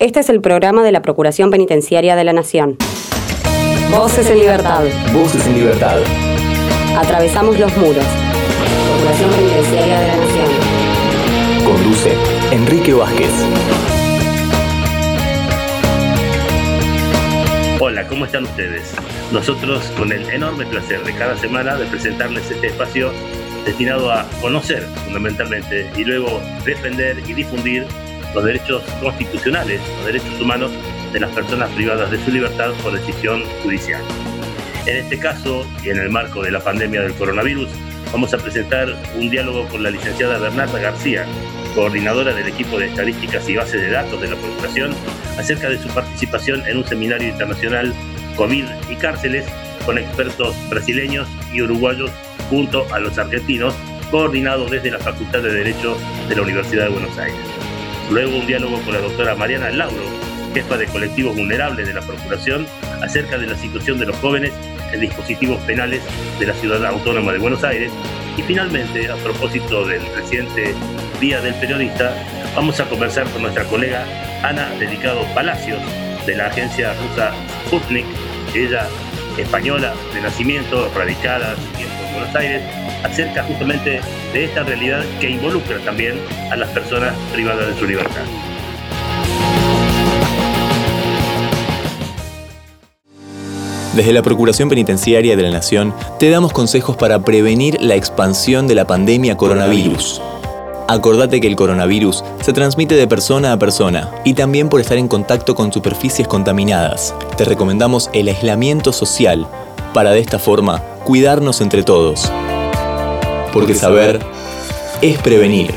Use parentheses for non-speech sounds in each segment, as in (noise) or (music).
Este es el programa de la Procuración Penitenciaria de la Nación. Voces en libertad. Voces en libertad. Atravesamos los muros. Procuración Penitenciaria de la Nación. Conduce Enrique Vázquez. Hola, ¿cómo están ustedes? Nosotros con el enorme placer de cada semana de presentarles este espacio destinado a conocer fundamentalmente y luego defender y difundir los derechos constitucionales, los derechos humanos de las personas privadas de su libertad por decisión judicial. En este caso, y en el marco de la pandemia del coronavirus, vamos a presentar un diálogo con la licenciada Bernarda García, coordinadora del equipo de estadísticas y bases de datos de la Procuración, acerca de su participación en un seminario internacional COVID y cárceles con expertos brasileños y uruguayos junto a los argentinos, coordinado desde la Facultad de Derecho de la Universidad de Buenos Aires. Luego un diálogo con la doctora Mariana Lauro, jefa de colectivos vulnerables de la Procuración, acerca de la situación de los jóvenes en dispositivos penales de la Ciudad Autónoma de Buenos Aires. Y finalmente, a propósito del reciente Día del Periodista, vamos a conversar con nuestra colega Ana Dedicado Palacios, de la agencia rusa Sputnik, ella española de nacimiento, radicada en Buenos Aires, acerca justamente de esta realidad que involucra también a las personas privadas de su libertad. Desde la Procuración Penitenciaria de la Nación te damos consejos para prevenir la expansión de la pandemia coronavirus. Acordate que el coronavirus se transmite de persona a persona y también por estar en contacto con superficies contaminadas. Te recomendamos el aislamiento social para de esta forma cuidarnos entre todos porque saber es prevenir.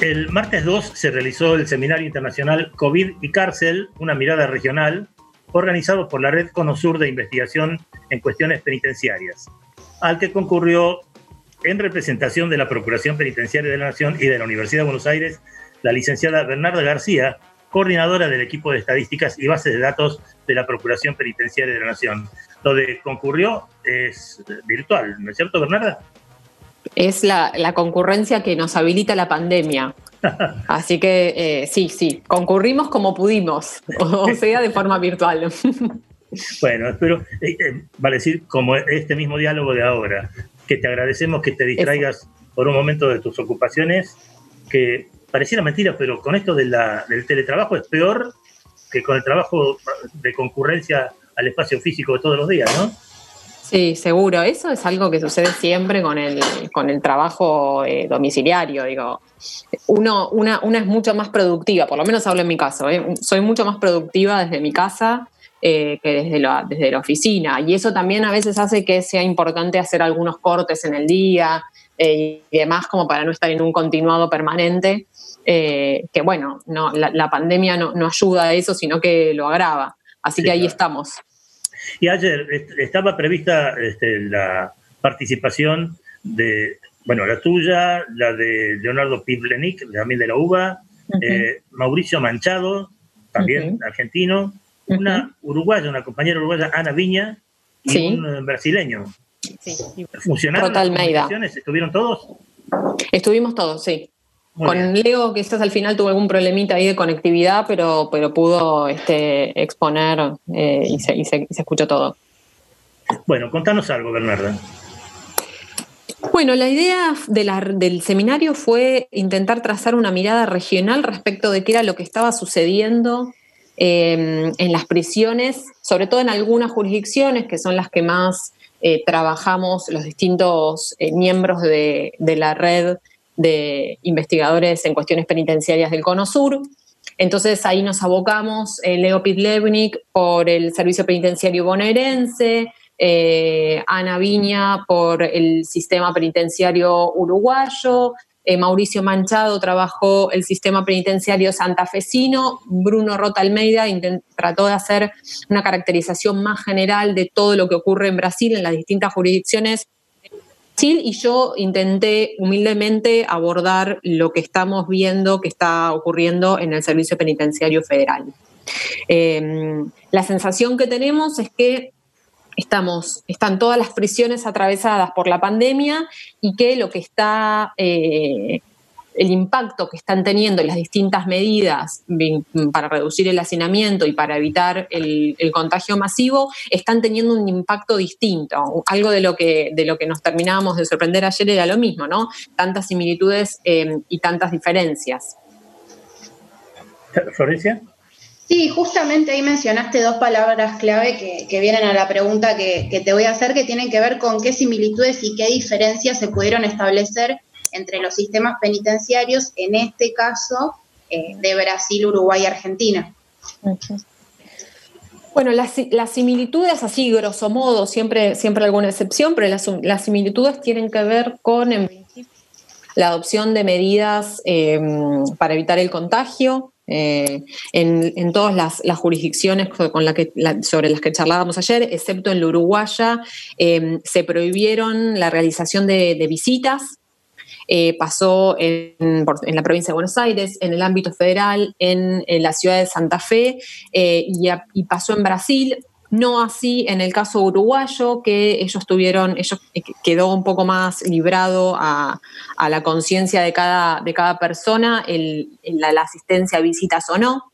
El martes 2 se realizó el Seminario Internacional COVID y Cárcel, una mirada regional, organizado por la Red Conosur de Investigación en Cuestiones Penitenciarias, al que concurrió en representación de la Procuración Penitenciaria de la Nación y de la Universidad de Buenos Aires, la licenciada Bernarda García, coordinadora del equipo de estadísticas y bases de datos de la Procuración Penitenciaria de la Nación. Lo de concurrió es virtual, ¿no es cierto, Bernarda? Es la, concurrencia que nos habilita la pandemia. (laughs) Así que eh, sí, sí, concurrimos como pudimos, o sea, de forma virtual. (laughs) Bueno, espero, eh, eh, vale decir, como este mismo diálogo de ahora, que te agradecemos que te distraigas por un momento de tus ocupaciones, que pareciera mentira, pero con esto del teletrabajo es peor que con el trabajo de concurrencia al espacio físico de todos los días, ¿no? Sí, seguro. Eso es algo que sucede siempre con el, con el trabajo eh, domiciliario. Digo, uno, una, una es mucho más productiva, por lo menos hablo en mi caso. ¿eh? Soy mucho más productiva desde mi casa eh, que desde la, desde la oficina. Y eso también a veces hace que sea importante hacer algunos cortes en el día eh, y demás, como para no estar en un continuado permanente. Eh, que bueno, no, la, pandemia no, ayuda a eso, sino que lo agrava. Así que ahí estamos. Y ayer estaba prevista este, la participación de, bueno, la tuya, la de Leonardo Piblenic, también de la UBA, Mauricio Manchado, también argentino, una uruguaya, una compañera uruguaya, Ana Viña, y un eh, brasileño. Sí. ¿Funcionaron las ¿Estuvieron todos? Estuvimos todos, sí. Con Leo, que quizás al final tuvo algún problemita ahí de conectividad, pero, pero pudo este, exponer eh, y, se, y, se, escuchó todo. Bueno, contanos algo, Bernarda. Bueno, la idea del seminario fue intentar trazar una mirada regional respecto de qué era lo que estaba sucediendo Em, en las prisiones, sobre todo en algunas jurisdicciones que son las que más eh, trabajamos los distintos eh, miembros de, la red de investigadores en cuestiones penitenciarias del Cono Sur. Entonces ahí nos abocamos, eh, Leo Pitlevnik por el Servicio Penitenciario Bonaerense, Ana Viña por el Sistema Penitenciario Uruguayo, eh, Mauricio Manchado trabajó el sistema penitenciario santafesino, Bruno Rota Almeida trató de hacer una caracterización más general de todo lo que ocurre en Brasil, en las distintas jurisdicciones y yo intenté humildemente abordar lo que estamos viendo que está ocurriendo en el Servicio Penitenciario Federal. Em, la sensación que tenemos es que estamos, están todas las prisiones atravesadas por la pandemia y que lo que está, eh, el impacto que están teniendo las distintas medidas para reducir el hacinamiento y para evitar el, contagio masivo, están teniendo un impacto distinto. Algo de lo que, de lo que nos terminábamos de sorprender ayer era lo mismo, ¿no? Tantas similitudes eh, y tantas diferencias. Florencia. Sí, justamente ahí mencionaste dos palabras clave que, vienen a la pregunta que, te voy a hacer, que tienen que ver con qué similitudes y qué diferencias se pudieron establecer entre los sistemas penitenciarios, en este caso eh, de Brasil, Uruguay y Argentina. Bueno, las, similitudes, así grosso modo, siempre, siempre alguna excepción, pero las, similitudes tienen que ver con la adopción de medidas eh, para evitar el contagio, eh, en, todas las, jurisdicciones con la que, sobre las que charlábamos ayer, excepto en la Uruguaya, eh, se prohibieron la realización de, visitas. Eh, pasó en, la provincia de Buenos Aires, en el ámbito federal, en, la ciudad de Santa Fe y pasó en Brasil. No así en el caso uruguayo, que ellos tuvieron, ellos eh, quedó un poco más librado a, la conciencia de cada, persona el, la, asistencia a visitas o no.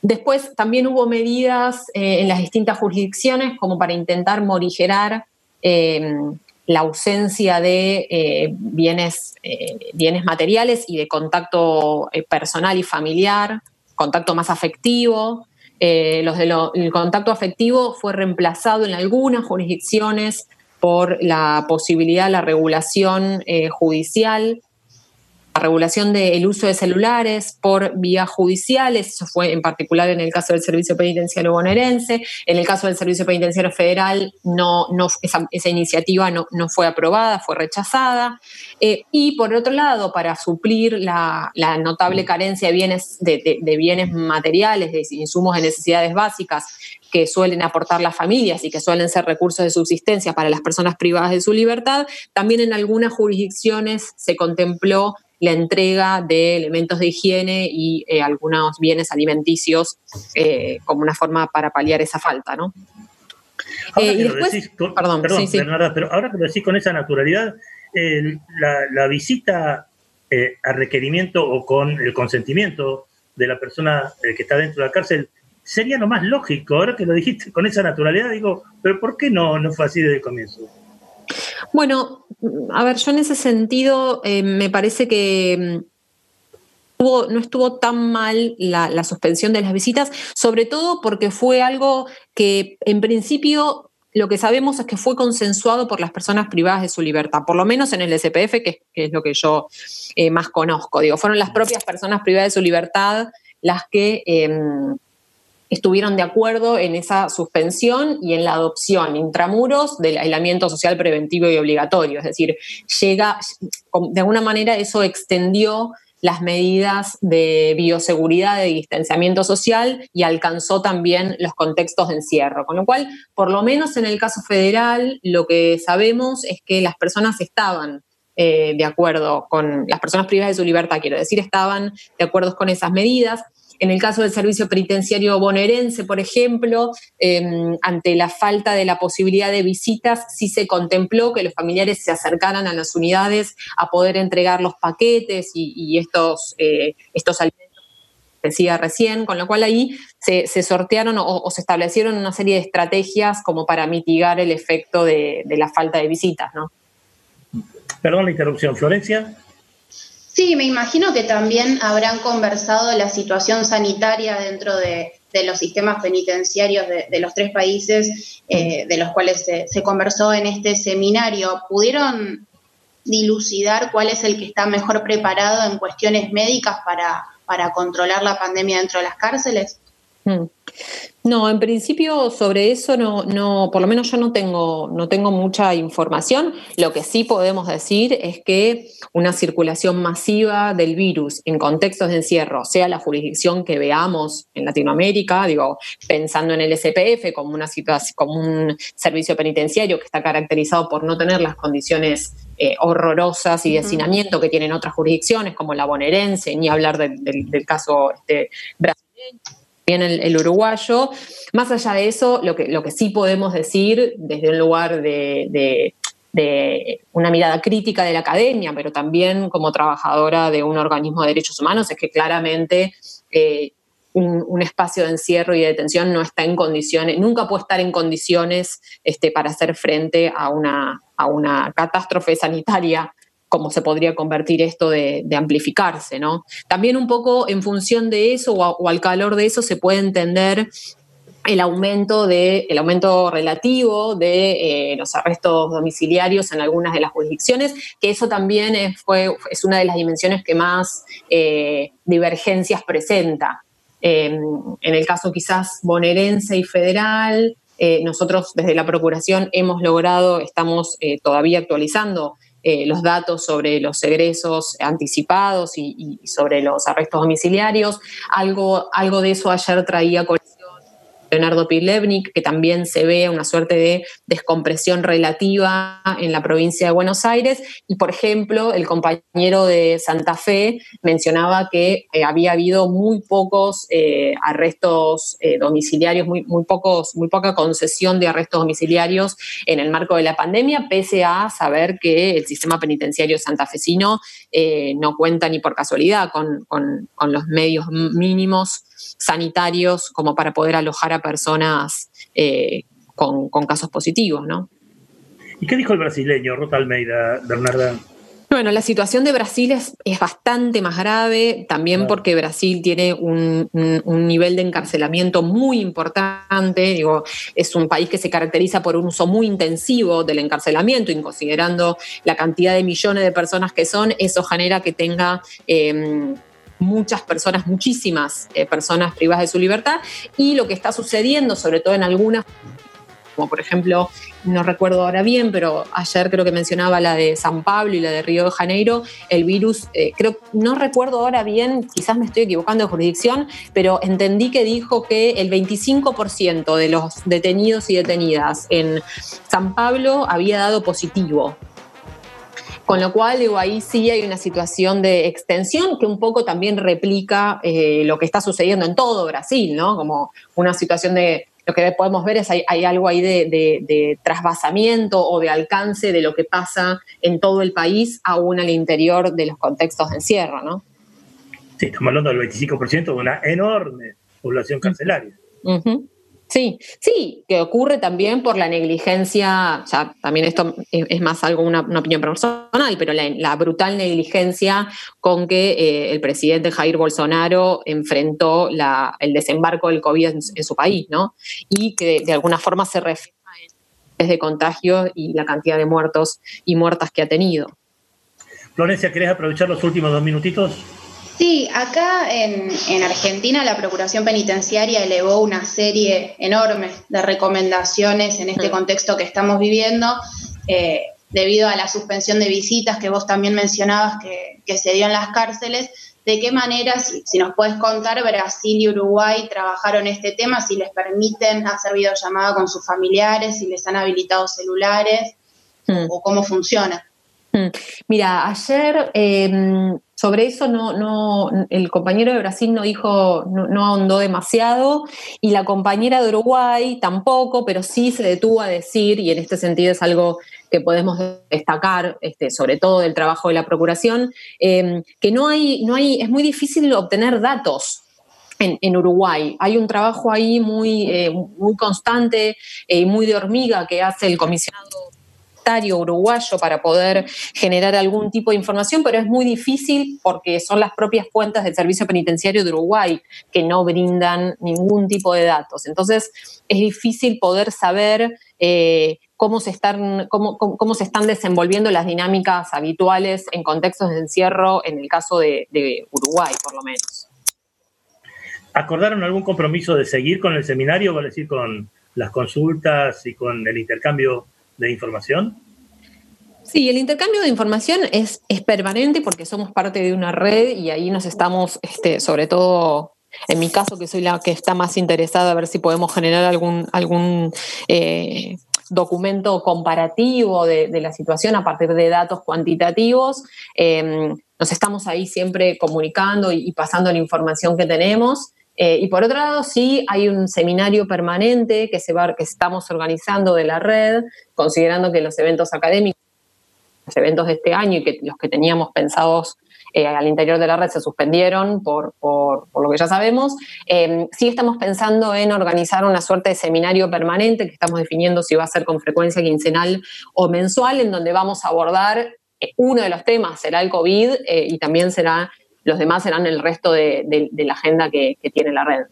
Después también hubo medidas eh, en las distintas jurisdicciones como para intentar morigerar em, la ausencia de eh, bienes materiales y de contacto personal y familiar, contacto más afectivo. Eh, los del contacto afectivo fue reemplazado en algunas jurisdicciones por la posibilidad, la regulación eh, judicial la regulación del uso de celulares por vías judiciales, eso fue en particular en el caso del Servicio Penitenciario bonaerense, en el caso del Servicio Penitenciario Federal no, no, esa, iniciativa no, no, fue aprobada, fue rechazada, eh, y por otro lado, para suplir la, notable carencia de bienes, de, de bienes materiales, de insumos de necesidades básicas que suelen aportar las familias y que suelen ser recursos de subsistencia para las personas privadas de su libertad, también en algunas jurisdicciones se contempló la entrega de elementos de higiene y eh, algunos bienes alimenticios eh, como una forma para paliar esa falta, ¿no? Ahora eh, decís, perdón, pero ahora que lo decís con esa naturalidad, la, visita a requerimiento o con el consentimiento de la persona que está dentro de la cárcel sería lo más lógico. Ahora que lo dijiste con esa naturalidad, digo, pero ¿por qué no, no fue así desde el comienzo? Bueno, a ver, yo en ese sentido eh, me parece que mm, no estuvo tan mal la, suspensión de las visitas, sobre todo porque fue algo que en principio lo que sabemos es que fue consensuado por las personas privadas de su libertad, por lo menos en el SPF, que, es lo que yo eh, más conozco. Digo, fueron las propias personas privadas de su libertad las que em, estuvieron de acuerdo en esa suspensión y en la adopción intramuros del aislamiento social preventivo y obligatorio. Es decir, llega, de alguna manera eso extendió las medidas de bioseguridad, de distanciamiento social y alcanzó también los contextos de encierro. Con lo cual, por lo menos en el caso federal, lo que sabemos es que las personas estaban eh, de acuerdo con, las personas privadas de su libertad, quiero decir, estaban de acuerdo con esas medidas. En el caso del servicio penitenciario bonaerense, por ejemplo, em, ante la falta de la posibilidad de visitas, sí se contempló que los familiares se acercaran a las unidades a poder entregar los paquetes y, estos, eh, estos alimentos decía recién, con lo cual ahí se, sortearon o, se establecieron una serie de estrategias como para mitigar el efecto de, de la falta de visitas, ¿no? Perdón la interrupción, Florencia. Sí, me imagino que también habrán conversado la situación sanitaria dentro de, los sistemas penitenciarios de, los tres países eh, de los cuales se, conversó en este seminario. ¿Pudieron dilucidar cuál es el que está mejor preparado en cuestiones médicas para, para controlar la pandemia dentro de las cárceles? Hmm. No, en principio sobre eso no, no, por lo menos yo no tengo, no tengo mucha información. Lo que sí podemos decir es que una circulación masiva del virus en contextos de encierro, sea la jurisdicción que veamos en Latinoamérica, digo, pensando en el SPF como una situación, como un servicio penitenciario que está caracterizado por no tener las condiciones eh, horrorosas y de hacinamiento que tienen otras jurisdicciones, como la bonaerense, ni hablar del, caso este, brasileño el, uruguayo. Más allá de eso, lo que, lo que sí podemos decir desde un lugar de, una mirada crítica de la academia, pero también como trabajadora de un organismo de derechos humanos, es que claramente eh, un, espacio de encierro y de detención no está en condiciones, nunca puede estar en condiciones este, para hacer frente a una, a una catástrofe sanitaria cómo se podría convertir esto de, amplificarse, ¿no? También un poco en función de eso o, al calor de eso se puede entender el aumento, de, el aumento relativo de eh, los arrestos domiciliarios en algunas de las jurisdicciones, que eso también es, fue, es una de las dimensiones que más eh, divergencias presenta. Em, en el caso quizás bonaerense y federal, eh, nosotros desde la Procuración hemos logrado, estamos todavía actualizando eh, los datos sobre los egresos anticipados y, sobre los arrestos domiciliarios. Algo, algo de eso ayer traía Leonardo Pilevnik, que también se ve una suerte de descompresión relativa en la provincia de Buenos Aires. Y, por ejemplo, el compañero de Santa Fe mencionaba que eh, había habido muy pocos eh, arrestos eh, domiciliarios, muy, pocos, muy poca concesión de arrestos domiciliarios en el marco de la pandemia, pese a saber que el sistema penitenciario santafesino no cuenta ni por casualidad con los medios mínimos sanitarios como para poder alojar a personas eh, con, casos positivos, ¿no? ¿Y qué dijo el brasileño, Rota Almeida, Bernarda? Bueno, la situación de Brasil es, bastante más grave, también porque Brasil tiene un, nivel de encarcelamiento muy importante. Digo, es un país que se caracteriza por un uso muy intensivo del encarcelamiento, y considerando la cantidad de millones de personas que son, eso genera que tenga em, muchas personas, muchísimas eh, personas privadas de su libertad y lo que está sucediendo, sobre todo en algunas, como por ejemplo, no recuerdo ahora bien, pero ayer creo que mencionaba la de San Pablo y la de Río de Janeiro, el virus, eh, creo, no recuerdo ahora bien, quizás me estoy equivocando de jurisdicción, pero entendí que dijo que el 25% de los detenidos y detenidas en San Pablo había dado positivo con lo cual, digo, ahí sí hay una situación de extensión que un poco también replica eh, lo que está sucediendo en todo Brasil, ¿no? Como una situación de, lo que podemos ver es hay, hay algo ahí de, de, trasvasamiento o de alcance de lo que pasa en todo el país, aún al interior de los contextos de encierro, ¿no? Sí, estamos hablando del 25% de una enorme población carcelaria. Sí, sí, que ocurre también por la negligencia, ya también esto es, más algo una, opinión personal, pero la, brutal negligencia con que eh, el presidente Jair Bolsonaro enfrentó el desembarco del COVID en, su país, ¿no? Y que de, alguna forma se refleja en de contagio y la cantidad de muertos y muertas que ha tenido. Florencia, ¿querés aprovechar los últimos dos minutitos? Sí, acá en, Argentina la Procuración Penitenciaria elevó una serie enorme de recomendaciones en este mm. contexto que estamos viviendo, eh, debido a la suspensión de visitas que vos también mencionabas que, se dio en las cárceles. ¿De qué manera, si, nos puedes contar, Brasil y Uruguay trabajaron este tema, si les permiten hacer videollamada con sus familiares, si les han habilitado celulares mm. o cómo funciona? Mm. Mira, ayer em, sobre eso no, no, el compañero de Brasil no dijo, no, ahondó demasiado y la compañera de Uruguay tampoco, pero sí se detuvo a decir, y en este sentido es algo que podemos destacar, este, sobre todo del trabajo de la Procuración, em, que no hay, no hay, es muy difícil obtener datos en, Uruguay. Hay un trabajo ahí muy, eh, muy constante y eh, muy de hormiga que hace el comisionado uruguayo para poder generar algún tipo de información, pero es muy difícil porque son las propias cuentas del Servicio Penitenciario de Uruguay que no brindan ningún tipo de datos. Entonces, es difícil poder saber eh, cómo, se están, cómo, cómo, se están desenvolviendo las dinámicas habituales en contextos de encierro, en el caso de, de Uruguay, por lo menos. ¿Acordaron algún compromiso de seguir con el seminario, vale decir, con las consultas y con el intercambio de información? Sí, el intercambio de información es, es permanente porque somos parte de una red y ahí nos estamos, este, sobre todo en mi caso, que soy la que está más interesada a ver si podemos generar algún, algún eh, documento comparativo de, la situación a partir de datos cuantitativos. Em, nos estamos ahí siempre comunicando y, pasando la información que tenemos. Eh, y por otro lado, sí hay un seminario permanente que, se va, que estamos organizando de la red, considerando que los eventos académicos, los eventos de este año y que los que teníamos pensados eh, al interior de la red se suspendieron por, por, lo que ya sabemos. Eh, sí estamos pensando en organizar una suerte de seminario permanente que estamos definiendo si va a ser con frecuencia quincenal o mensual, en donde vamos a abordar uno de los temas, será el COVID y también será los demás serán el resto de, la agenda que, tiene la red.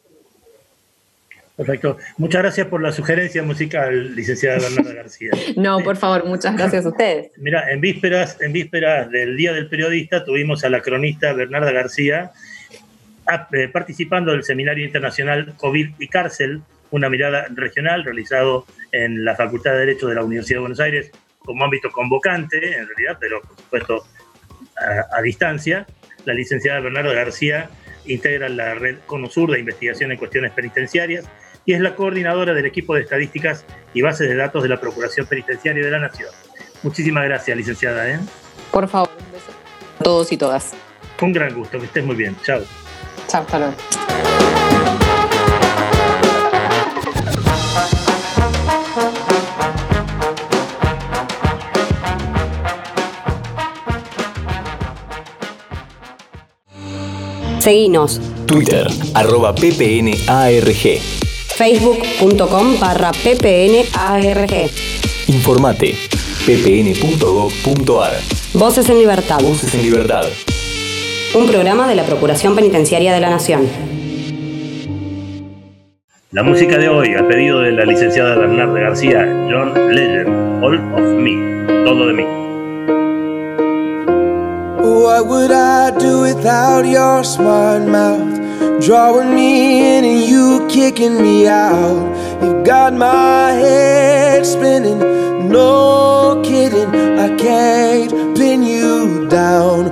Perfecto. Muchas gracias por la sugerencia musical, licenciada Bernarda García. (laughs) no, por favor, muchas gracias a ustedes. (laughs) Mira, en vísperas, en vísperas del Día del Periodista tuvimos a la cronista Bernarda García eh, participando del Seminario Internacional COVID y Cárcel, una mirada regional realizado en la Facultad de Derecho de la Universidad de Buenos Aires como ámbito convocante, en realidad, pero por supuesto a distancia la licenciada Bernardo García integra la red CONOSUR de investigación en cuestiones penitenciarias y es la coordinadora del equipo de estadísticas y bases de datos de la Procuración Penitenciaria de la Nación. Muchísimas gracias, licenciada. ¿eh? Por favor, un beso a todos y todas. Un gran gusto, que estés muy bien. Chao. Chao, hasta Seguinos. Twitter, arroba ppnarg. Facebook.com barra ppnarg. Informate, ppn.gov.ar. Voces en Libertad. Voces en Libertad. Un programa de la Procuración Penitenciaria de la Nación. La música de hoy, a pedido de la licenciada Bernarda García, John Legend, All of Me, todo de mí. What would I do without your smart mouth? Drawing me in and you kicking me out. You've got my head spinning, no kidding. I can't pin you down.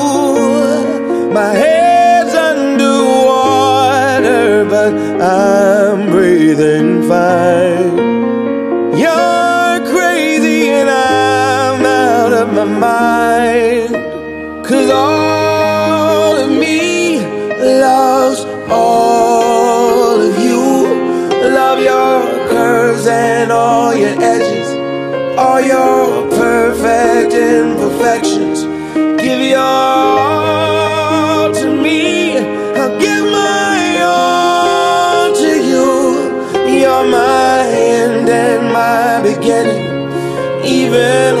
My head's under water, but I'm breathing fine. viver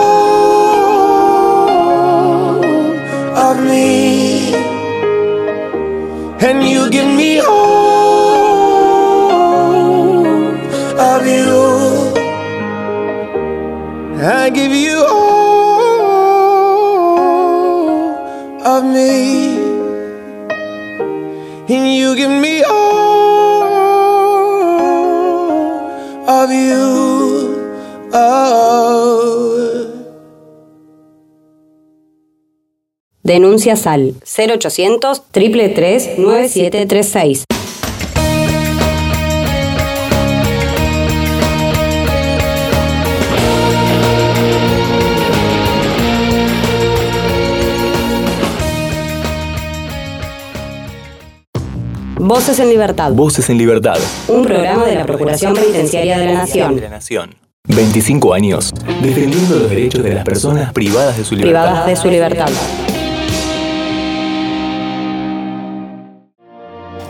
Denuncias al 0800 333 9736. Voces en Libertad. Voces en Libertad. Un programa de la Procuración Penitenciaria de la Nación. De la Nación. 25 años defendiendo los derechos de las personas privadas de su libertad. Privadas de su libertad.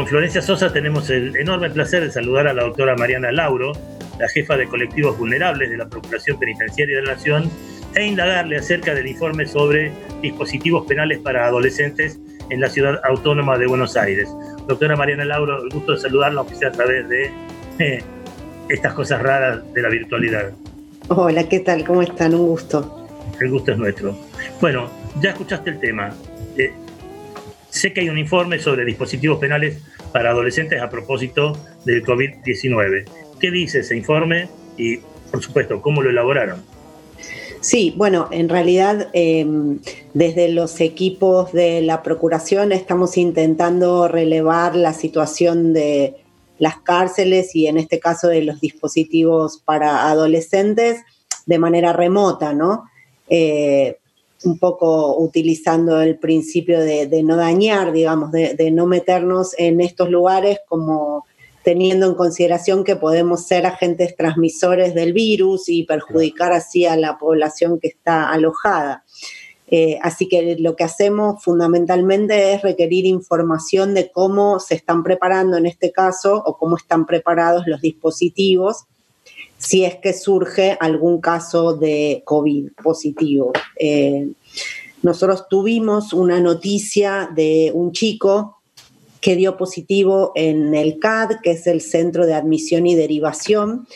Con Florencia Sosa tenemos el enorme placer de saludar a la doctora Mariana Lauro, la jefa de colectivos vulnerables de la Procuración Penitenciaria de la Nación, e indagarle acerca del informe sobre dispositivos penales para adolescentes en la ciudad autónoma de Buenos Aires. Doctora Mariana Lauro, el gusto de saludarla, aunque sea a través de eh, estas cosas raras de la virtualidad. Hola, ¿qué tal? ¿Cómo están? Un gusto. El gusto es nuestro. Bueno, ya escuchaste el tema. Eh, sé que hay un informe sobre dispositivos penales para adolescentes a propósito del COVID-19. ¿Qué dice ese informe? Y, por supuesto, ¿cómo lo elaboraron? Sí, bueno, en realidad eh, desde los equipos de la Procuración estamos intentando relevar la situación de las cárceles y en este caso de los dispositivos para adolescentes de manera remota, ¿no? Eh, un poco utilizando el principio de, no dañar, digamos, de, de, no meternos en estos lugares como teniendo en consideración que podemos ser agentes transmisores del virus y perjudicar así a la población que está alojada. Eh, así que lo que hacemos fundamentalmente es requerir información de cómo se están preparando en este caso o cómo están preparados los dispositivos si es que surge algún caso de COVID positivo. Eh, nosotros tuvimos una noticia de un chico que dio positivo en el CAD, que es el Centro de Admisión y Derivación,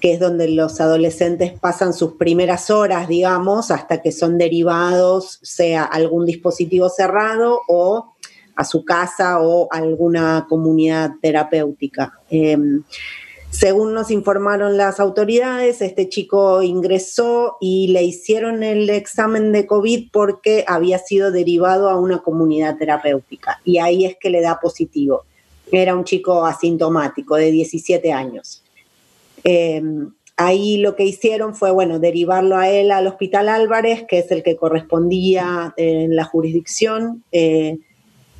que es donde los adolescentes pasan sus primeras horas, digamos, hasta que son derivados, sea algún dispositivo cerrado o a su casa o alguna comunidad terapéutica. Eh, según nos informaron las autoridades, este chico ingresó y le hicieron el examen de COVID porque había sido derivado a una comunidad terapéutica y ahí es que le da positivo. Era un chico asintomático de 17 años. Eh, ahí lo que hicieron fue, bueno, derivarlo a él al Hospital Álvarez, que es el que correspondía en la jurisdicción, eh,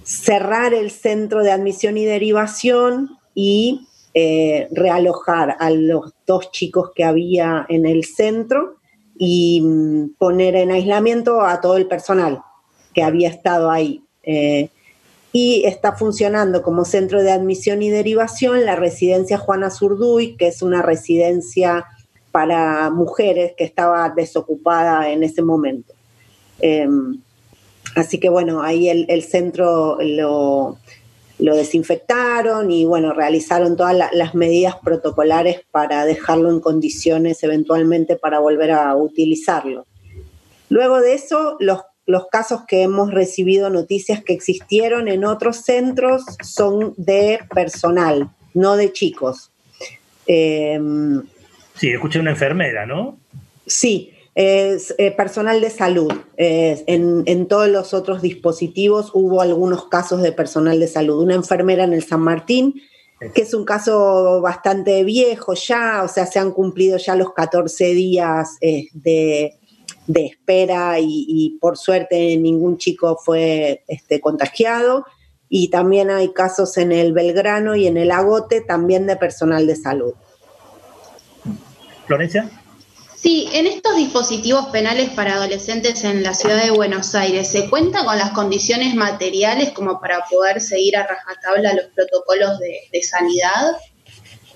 cerrar el centro de admisión y derivación y eh, realojar a los dos chicos que había en el centro y mm, poner en aislamiento a todo el personal que había estado ahí. Eh, y está funcionando como centro de admisión y derivación la residencia Juana Zurduy, que es una residencia para mujeres que estaba desocupada en ese momento. Eh, así que bueno, ahí el centro lo, lo desinfectaron y bueno, realizaron todas las medidas protocolares para dejarlo en condiciones eventualmente para volver a utilizarlo. Luego de eso, los, los casos que hemos recibido noticias que existieron en otros centros son de personal, no de chicos. Em, sí, escuché una enfermera, ¿no? Sí, es eh, personal de salud. en, todos los otros dispositivos hubo algunos casos de personal de salud. Una enfermera en el San Martín, que es un caso bastante viejo ya, o sea, se han cumplido ya los 14 días eh, de, espera y, por suerte ningún chico fue este, contagiado. Y también hay casos en el Belgrano y en el Agote, también de personal de salud. Florencia. Sí, en estos dispositivos penales para adolescentes en la ciudad de Buenos Aires, ¿se cuenta con las condiciones materiales como para poder seguir a rajatabla los protocolos de, sanidad?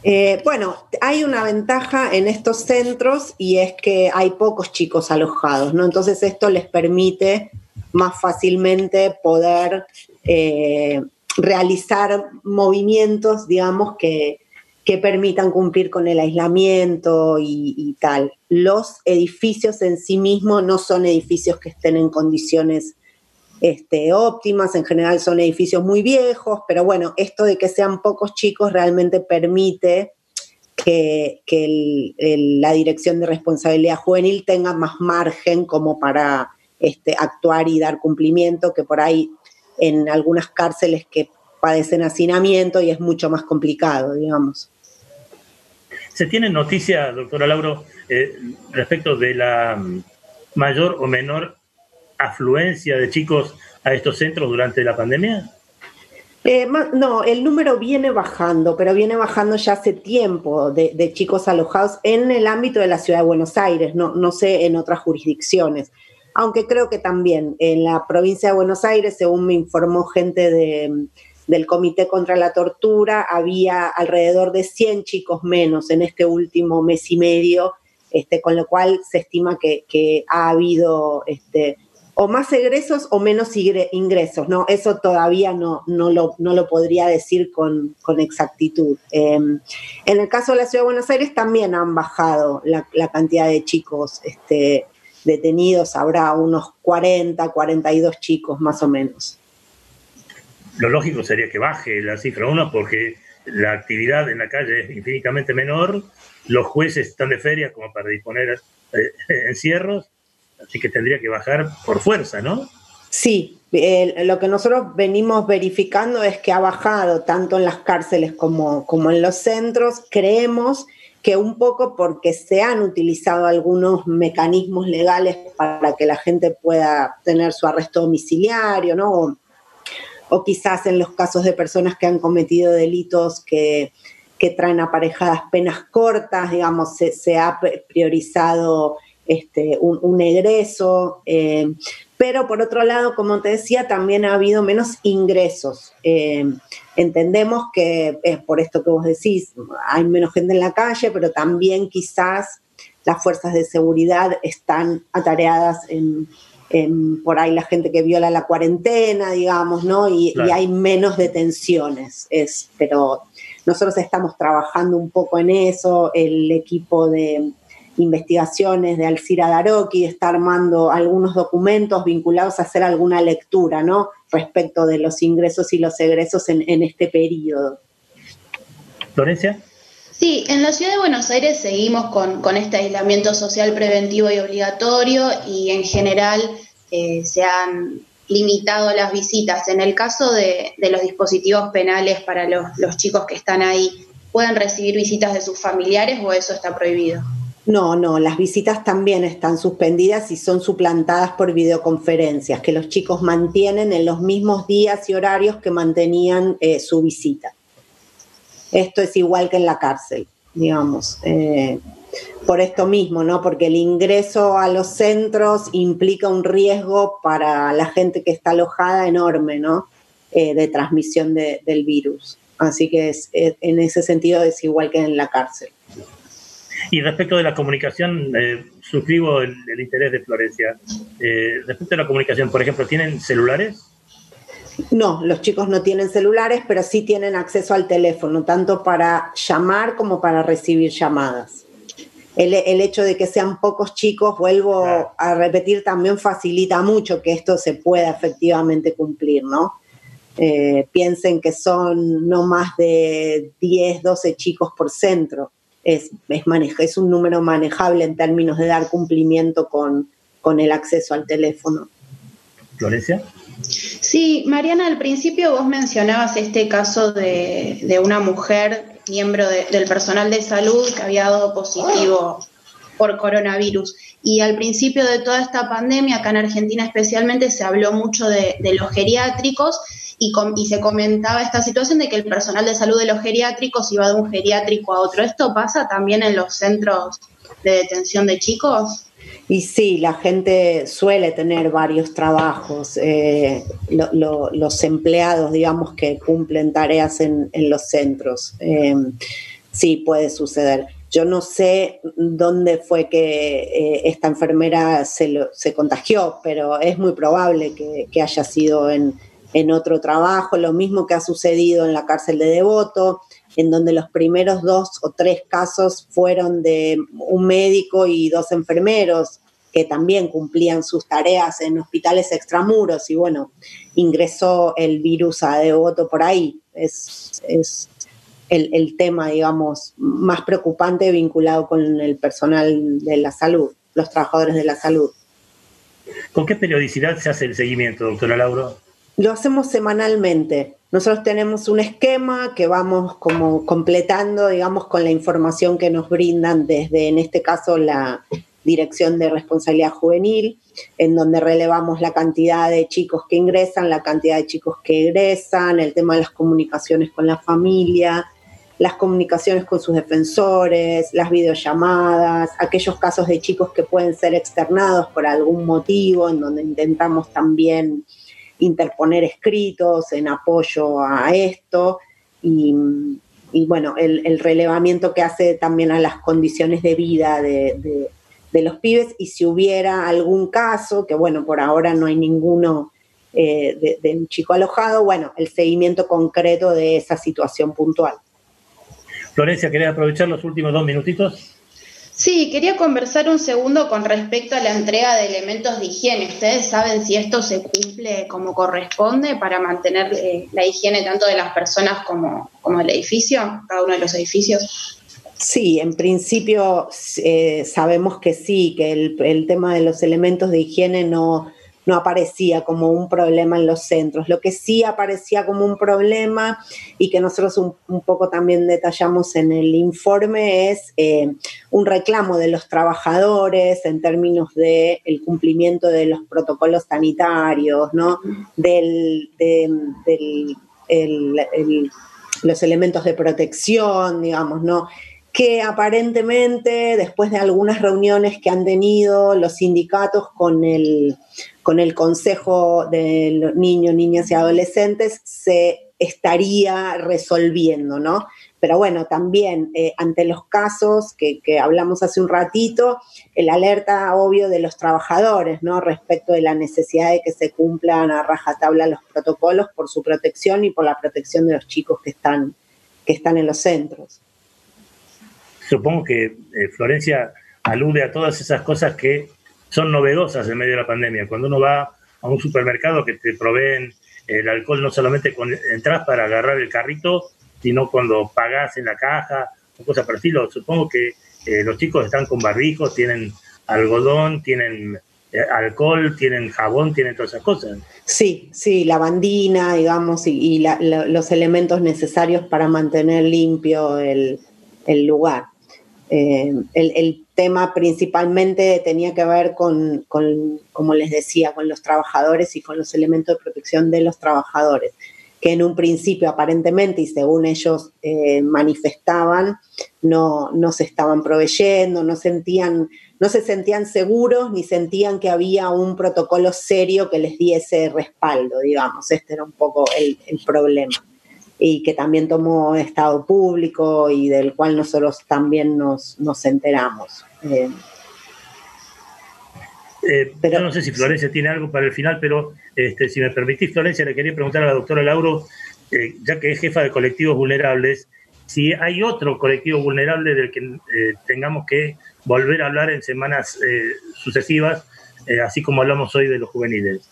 Eh, bueno, hay una ventaja en estos centros y es que hay pocos chicos alojados, ¿no? Entonces esto les permite más fácilmente poder eh, realizar movimientos, digamos, que, que permitan cumplir con el aislamiento y, tal. Los edificios en sí mismos no son edificios que estén en condiciones este, óptimas, en general son edificios muy viejos, pero bueno, esto de que sean pocos chicos realmente permite que, la Dirección de Responsabilidad Juvenil tenga más margen como para este, actuar y dar cumplimiento, que por ahí en algunas cárceles que padecen hacinamiento y es mucho más complicado, digamos. ¿Se tiene noticia, doctora Lauro, eh, respecto de la mayor o menor afluencia de chicos a estos centros durante la pandemia? Eh, no, el número viene bajando, pero viene bajando ya hace tiempo de, chicos alojados en el ámbito de la ciudad de Buenos Aires, no, no sé en otras jurisdicciones. Aunque creo que también en la provincia de Buenos Aires, según me informó gente de, del Comité contra la Tortura, había alrededor de 100 chicos menos en este último mes y medio, este, con lo cual se estima que, ha habido este, o más egresos o menos ingresos, ¿no? Eso todavía no, no, lo, no lo podría decir con, exactitud. Em, en el caso de la Ciudad de Buenos Aires también han bajado la, cantidad de chicos este, detenidos, habrá unos 40, 42 chicos más o menos lo lógico sería que baje la cifra uno porque la actividad en la calle es infinitamente menor, los jueces están de feria como para disponer eh, (laughs) encierros, así que tendría que bajar por fuerza, ¿no? Sí, lo que nosotros venimos verificando es que ha bajado tanto en las cárceles como, como en los centros. Creemos que un poco porque se han utilizado algunos mecanismos legales para que la gente pueda tener su arresto domiciliario, ¿no? O quizás en los casos de personas que han cometido delitos que, traen aparejadas penas cortas, digamos, se, ha priorizado este, un, egreso. Eh, pero por otro lado, como te decía, también ha habido menos ingresos. Eh, entendemos que es por esto que vos decís, hay menos gente en la calle, pero también quizás las fuerzas de seguridad están atareadas en por ahí la gente que viola la cuarentena, digamos, ¿no? Y, hay menos detenciones. Es, pero nosotros estamos trabajando un poco en eso, el equipo de investigaciones de Alcira Daroki está armando algunos documentos vinculados a hacer alguna lectura, ¿no? Respecto de los ingresos y los egresos en, este periodo. Florencia. Sí, en la ciudad de Buenos Aires seguimos con, con, este aislamiento social preventivo y obligatorio y en general eh, se han limitado las visitas. En el caso de, los dispositivos penales para los, chicos que están ahí, ¿pueden recibir visitas de sus familiares o eso está prohibido? No, no, las visitas también están suspendidas y son suplantadas por videoconferencias que los chicos mantienen en los mismos días y horarios que mantenían eh, su visita. Esto es igual que en la cárcel, digamos. Eh, por esto mismo, ¿no? Porque el ingreso a los centros implica un riesgo para la gente que está alojada enorme, ¿no? Eh, de transmisión del virus. Así que es, en ese sentido es igual que en la cárcel. Y respecto de la comunicación, eh, suscribo el, interés de Florencia. Eh, respecto a la comunicación, por ejemplo, ¿tienen celulares? No, los chicos no tienen celulares, pero sí tienen acceso al teléfono, tanto para llamar como para recibir llamadas. El, hecho de que sean pocos chicos, vuelvo a repetir, también facilita mucho que esto se pueda efectivamente cumplir, ¿no? Eh, piensen que son no más de 10, 12 chicos por centro. Es, es, es un número manejable en términos de dar cumplimiento con, con el acceso al teléfono. Florencia. Sí, Mariana, al principio vos mencionabas este caso de, una mujer, miembro del personal de salud, que había dado positivo por coronavirus. Y al principio de toda esta pandemia, acá en Argentina especialmente, se habló mucho de, los geriátricos y, y, se comentaba esta situación de que el personal de salud de los geriátricos iba de un geriátrico a otro. ¿Esto pasa también en los centros de detención de chicos? Y sí, la gente suele tener varios trabajos. Eh, los empleados, digamos, que cumplen tareas en, los centros. Em, sí, puede suceder. Yo no sé dónde fue que eh, esta enfermera se, se, contagió, pero es muy probable que, haya sido en, en, otro trabajo. Lo mismo que ha sucedido en la cárcel de Devoto en donde los primeros dos o tres casos fueron de un médico y dos enfermeros que también cumplían sus tareas en hospitales extramuros y bueno, ingresó el virus a Devoto por ahí. Es, el, tema, digamos, más preocupante vinculado con el personal de la salud, los trabajadores de la salud. ¿Con qué periodicidad se hace el seguimiento, doctora Lauro? Lo hacemos semanalmente. Nosotros tenemos un esquema que vamos como completando, digamos, con la información que nos brindan desde, en este caso, la Dirección de Responsabilidad Juvenil, en donde relevamos la cantidad de chicos que ingresan, la cantidad de chicos que egresan, el tema de las comunicaciones con la familia, las comunicaciones con sus defensores, las videollamadas, aquellos casos de chicos que pueden ser externados por algún motivo, en donde intentamos también interponer escritos en apoyo a esto y, bueno, el, relevamiento que hace también a las condiciones de vida de, los pibes y si hubiera algún caso, que bueno, por ahora no hay ninguno eh, de, un chico alojado, bueno, el seguimiento concreto de esa situación puntual. Florencia, ¿querés aprovechar los últimos dos minutitos? Sí, quería conversar un segundo con respecto a la entrega de elementos de higiene. ¿Ustedes saben si esto se cumple como corresponde para mantener eh, la higiene tanto de las personas como, como del edificio, cada uno de los edificios? Sí, en principio eh, sabemos que sí, que el, el tema de los elementos de higiene no, no aparecía como un problema en los centros. Lo que sí aparecía como un problema y que nosotros un, poco también detallamos en el informe es eh, un reclamo de los trabajadores en términos del el cumplimiento de los protocolos sanitarios, ¿no? Del, los elementos de protección, digamos, ¿no? que aparentemente después de algunas reuniones que han tenido los sindicatos con el, con el Consejo de los Niños, Niñas y Adolescentes se estaría resolviendo, ¿no? Pero bueno, también eh, ante los casos que, hablamos hace un ratito, el alerta obvio de los trabajadores, ¿no? Respecto de la necesidad de que se cumplan a rajatabla los protocolos por su protección y por la protección de los chicos que están, que están en los centros supongo que eh, Florencia alude a todas esas cosas que son novedosas en medio de la pandemia. Cuando uno va a un supermercado que te proveen el alcohol no solamente cuando entras para agarrar el carrito, sino cuando pagas en la caja o cosas por el estilo. Supongo que eh, los chicos están con barbijos, tienen algodón, tienen eh, alcohol, tienen jabón, tienen todas esas cosas. Sí, sí, lavandina, digamos, y, los elementos necesarios para mantener limpio el lugar. Eh, el, tema principalmente tenía que ver con, como les decía, con los trabajadores y con los elementos de protección de los trabajadores, que en un principio aparentemente y según ellos eh, manifestaban, no, no se estaban proveyendo, no sentían, no se sentían seguros ni sentían que había un protocolo serio que les diese respaldo, digamos. Este era un poco el problema y que también tomó estado público y del cual nosotros también nos, enteramos. Eh, Eh, yo no sé si Florencia tiene algo para el final, pero este, si me permitís, Florencia, le quería preguntar a la doctora Lauro, eh, ya que es jefa de colectivos vulnerables, si hay otro colectivo vulnerable del que eh, tengamos que volver a hablar en semanas sucesivas, así como hablamos hoy de los juveniles.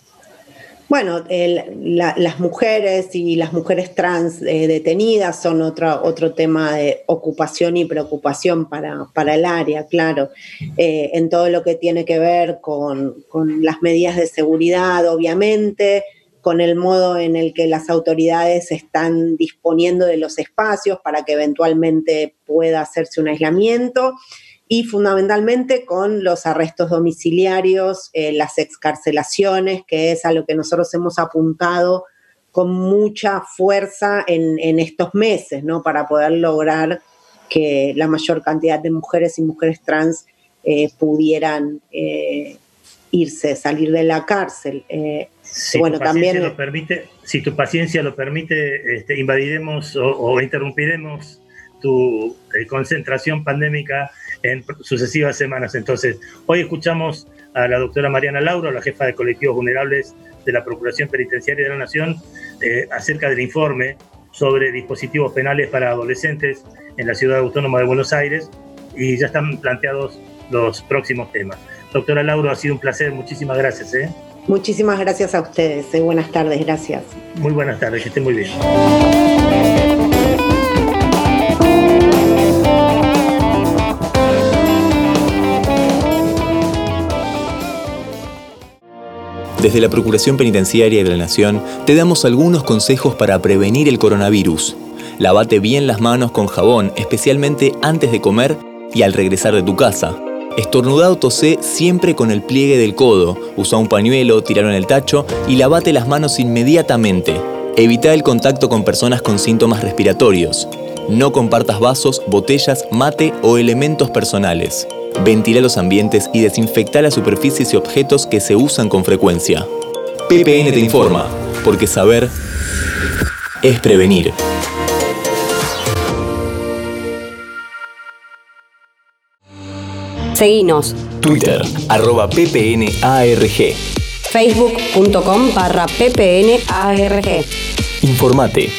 Bueno, las mujeres y las mujeres trans detenidas son otro, otro tema de ocupación y preocupación para, para el área, claro, en todo lo que tiene que ver con, con, las medidas de seguridad, obviamente, con el modo en el que las autoridades están disponiendo de los espacios para que eventualmente pueda hacerse un aislamiento y fundamentalmente con los arrestos domiciliarios, eh, las excarcelaciones, que es a lo que nosotros hemos apuntado con mucha fuerza en, estos meses, ¿no? Para poder lograr que la mayor cantidad de mujeres y mujeres trans eh, pudieran eh, irse, salir de la cárcel. si bueno, también. Lo permite, si tu paciencia lo permite, este, invadiremos o, interrumpiremos tu concentración pandémica en sucesivas semanas. Entonces, hoy escuchamos a la doctora Mariana Lauro, la jefa de colectivos vulnerables de la Procuración Penitenciaria de la Nación, eh, acerca del informe sobre dispositivos penales para adolescentes en la Ciudad Autónoma de Buenos Aires y ya están planteados los próximos temas. Doctora Lauro, ha sido un placer, muchísimas gracias. ¿eh? Muchísimas gracias a ustedes, eh. buenas tardes, gracias. Muy buenas tardes, que estén muy bien. Desde la Procuración Penitenciaria de la Nación te damos algunos consejos para prevenir el coronavirus. Lavate bien las manos con jabón, especialmente antes de comer y al regresar de tu casa. Estornudado tosé siempre con el pliegue del codo. Usa un pañuelo, tiralo en el tacho y lavate las manos inmediatamente. Evita el contacto con personas con síntomas respiratorios. No compartas vasos, botellas, mate o elementos personales. Ventila los ambientes y desinfecta las superficies y objetos que se usan con frecuencia. PPN te informa, porque saber es prevenir. Seguinos. Twitter, arroba ppnarg. Facebook.com barra ppnarg. Informate,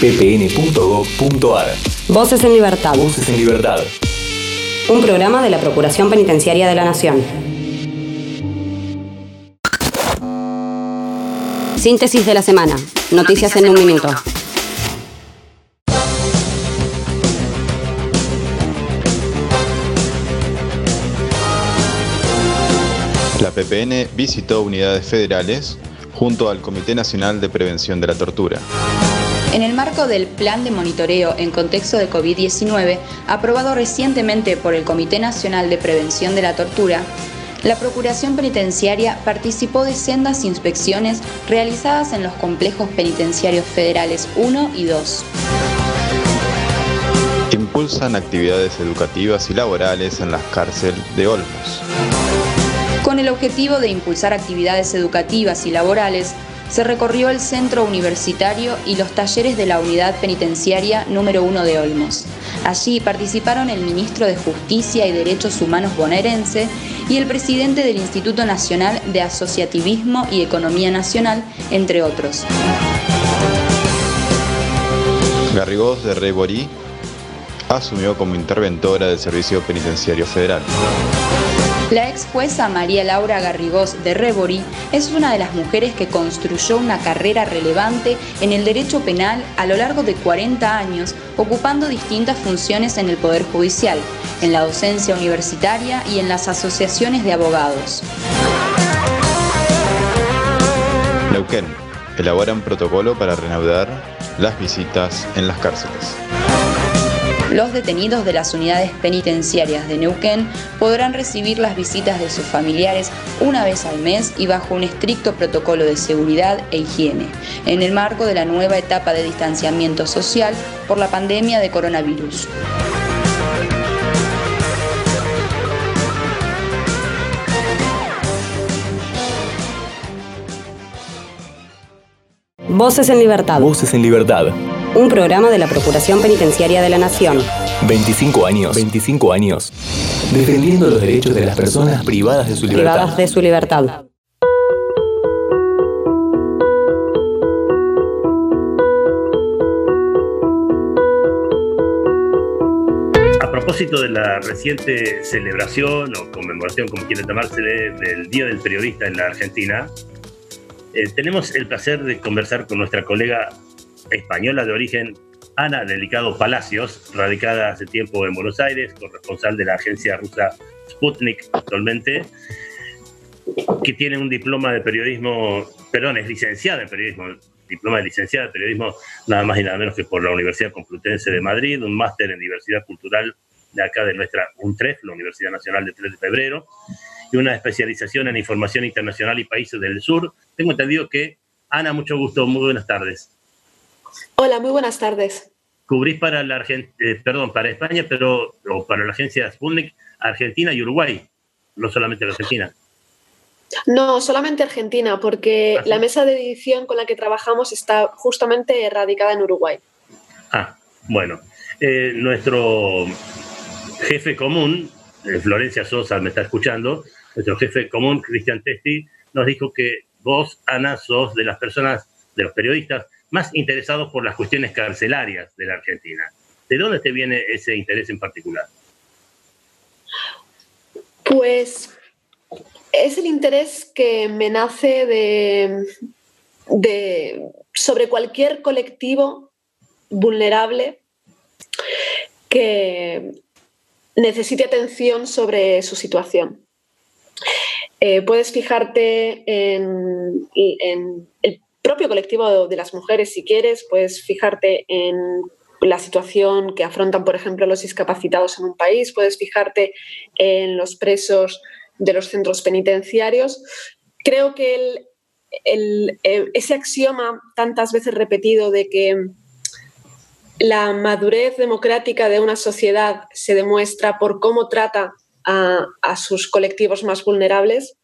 ppn.gov.ar. Voces en libertad. Voces en libertad un programa de la Procuración Penitenciaria de la Nación. Síntesis de la semana. Noticias en un minuto. La PPN visitó unidades federales junto al Comité Nacional de Prevención de la Tortura. En el marco del Plan de Monitoreo en Contexto de COVID-19, aprobado recientemente por el Comité Nacional de Prevención de la Tortura, la Procuración Penitenciaria participó de sendas inspecciones realizadas en los complejos penitenciarios federales 1 y 2. Impulsan actividades educativas y laborales en las cárceles de Olmos. Con el objetivo de impulsar actividades educativas y laborales, se recorrió el centro universitario y los talleres de la unidad penitenciaria número 1 de Olmos. Allí participaron el ministro de Justicia y Derechos Humanos bonaerense y el presidente del Instituto Nacional de Asociativismo y Economía Nacional, entre otros. Garrigós de Reborí asumió como interventora del Servicio Penitenciario Federal. La ex jueza María Laura Garrigós de Rebori es una de las mujeres que construyó una carrera relevante en el derecho penal a lo largo de 40 años, ocupando distintas funciones en el Poder Judicial, en la docencia universitaria y en las asociaciones de abogados. Neuquén elabora un protocolo para reanudar las visitas en las cárceles. Los detenidos de las unidades penitenciarias de Neuquén podrán recibir las visitas de sus familiares una vez al mes y bajo un estricto protocolo de seguridad e higiene, en el marco de la nueva etapa de distanciamiento social por la pandemia de coronavirus. Voces en libertad. Voces en libertad un programa de la Procuración Penitenciaria de la Nación. 25 años. 25 años. defendiendo los derechos de las personas privadas de su libertad. Privadas de su libertad. A propósito de la reciente celebración o conmemoración, como quiere llamársele, del Día del Periodista en la Argentina, eh, tenemos el placer de conversar con nuestra colega española de origen, Ana Delicado Palacios, radicada hace tiempo en Buenos Aires, corresponsal de la agencia rusa Sputnik actualmente, que tiene un diploma de periodismo, perdón, es licenciada en periodismo, diploma de licenciada en periodismo nada más y nada menos que por la Universidad Complutense de Madrid, un máster en diversidad cultural de acá de nuestra UNTREF, la Universidad Nacional de 3 de Febrero, y una especialización en información internacional y países del sur. Tengo entendido que, Ana, mucho gusto, muy buenas tardes. Hola, muy buenas tardes. Cubrís para la Argent eh, perdón, para España, pero o para la agencia Sputnik, Argentina y Uruguay, no solamente la Argentina. No, solamente Argentina, porque ¿Ah, la mesa de edición con la que trabajamos está justamente radicada en Uruguay. Ah, bueno. Eh, nuestro jefe común, eh, Florencia Sosa me está escuchando, nuestro jefe común, Cristian Testi, nos dijo que vos, Ana, sos de las personas, de los periodistas más interesados por las cuestiones carcelarias de la Argentina. ¿De dónde te viene ese interés en particular? Pues es el interés que me nace de, sobre cualquier colectivo vulnerable que necesite atención sobre su situación. Eh, puedes fijarte en, en propio colectivo de las mujeres si quieres, puedes fijarte en la situación que afrontan, por ejemplo, los discapacitados en un país, puedes fijarte en los presos de los centros penitenciarios. Creo que eh, ese axioma tantas veces repetido de que la madurez democrática de una sociedad se demuestra por cómo trata a sus colectivos más vulnerables,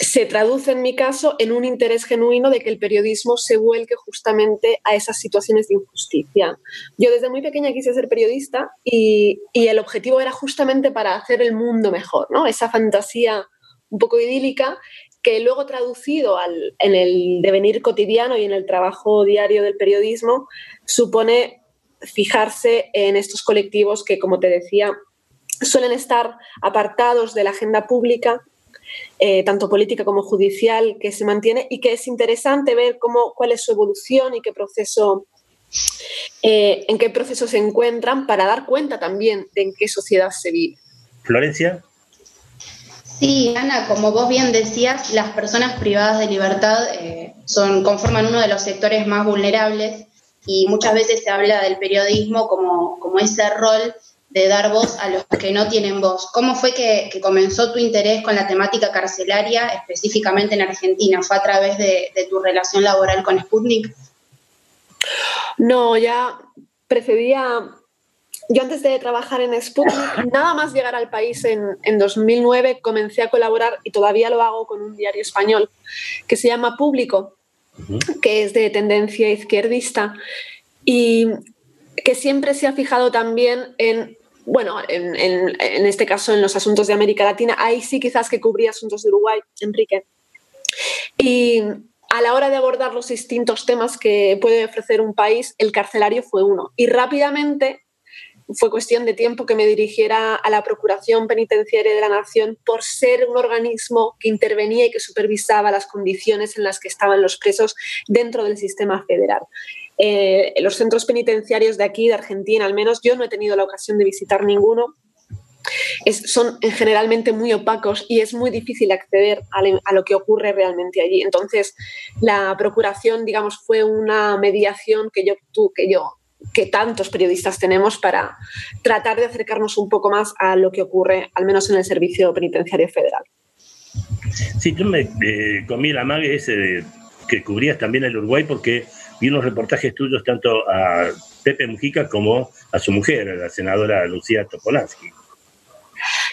se traduce en mi caso en un interés genuino de que el periodismo se vuelque justamente a esas situaciones de injusticia. Yo desde muy pequeña quise ser periodista y, el objetivo era justamente para hacer el mundo mejor, ¿no? Esa fantasía un poco idílica que luego traducido en el devenir cotidiano y en el trabajo diario del periodismo supone fijarse en estos colectivos que, como te decía, suelen estar apartados de la agenda pública eh, tanto política como judicial, que se mantiene y que es interesante ver cómo, cuál es su evolución y qué proceso, eh, en qué proceso se encuentran para dar cuenta también de en qué sociedad se vive. Florencia. Sí, Ana, como vos bien decías, las personas privadas de libertad eh, son, conforman uno de los sectores más vulnerables y muchas veces se habla del periodismo como, como ese rol de dar voz a los que no tienen voz. ¿Cómo fue que, que, comenzó tu interés con la temática carcelaria, específicamente en Argentina? ¿Fue a través de, de tu relación laboral con Sputnik? No, ya precedía yo antes de trabajar en Sputnik, nada más llegar al país en, en, 2009, comencé a colaborar y todavía lo hago con un diario español que se llama Público, que es de tendencia izquierdista y que siempre se ha fijado también en, bueno, en, este caso en los asuntos de América Latina, ahí sí quizás que cubría asuntos de Uruguay, Enrique. Y a la hora de abordar los distintos temas que puede ofrecer un país, el carcelario fue uno. Y rápidamente fue cuestión de tiempo que me dirigiera a la Procuración Penitenciaria de la Nación por ser un organismo que intervenía y que supervisaba las condiciones en las que estaban los presos dentro del sistema federal. Eh, los centros penitenciarios de aquí, de Argentina al menos, yo no he tenido la ocasión de visitar ninguno. Es, son generalmente muy opacos y es muy difícil acceder a, le, a, lo que ocurre realmente allí. Entonces, la procuración, digamos, fue una mediación que yo, tú, que yo que tantos periodistas tenemos para tratar de acercarnos un poco más a lo que ocurre, al menos en el Servicio Penitenciario Federal. Sí, yo me eh, comí el amague ese de, que cubrías también el Uruguay porque vi unos reportajes tuyos tanto a Pepe Mujica como a su mujer, la senadora Lucía Topolansky.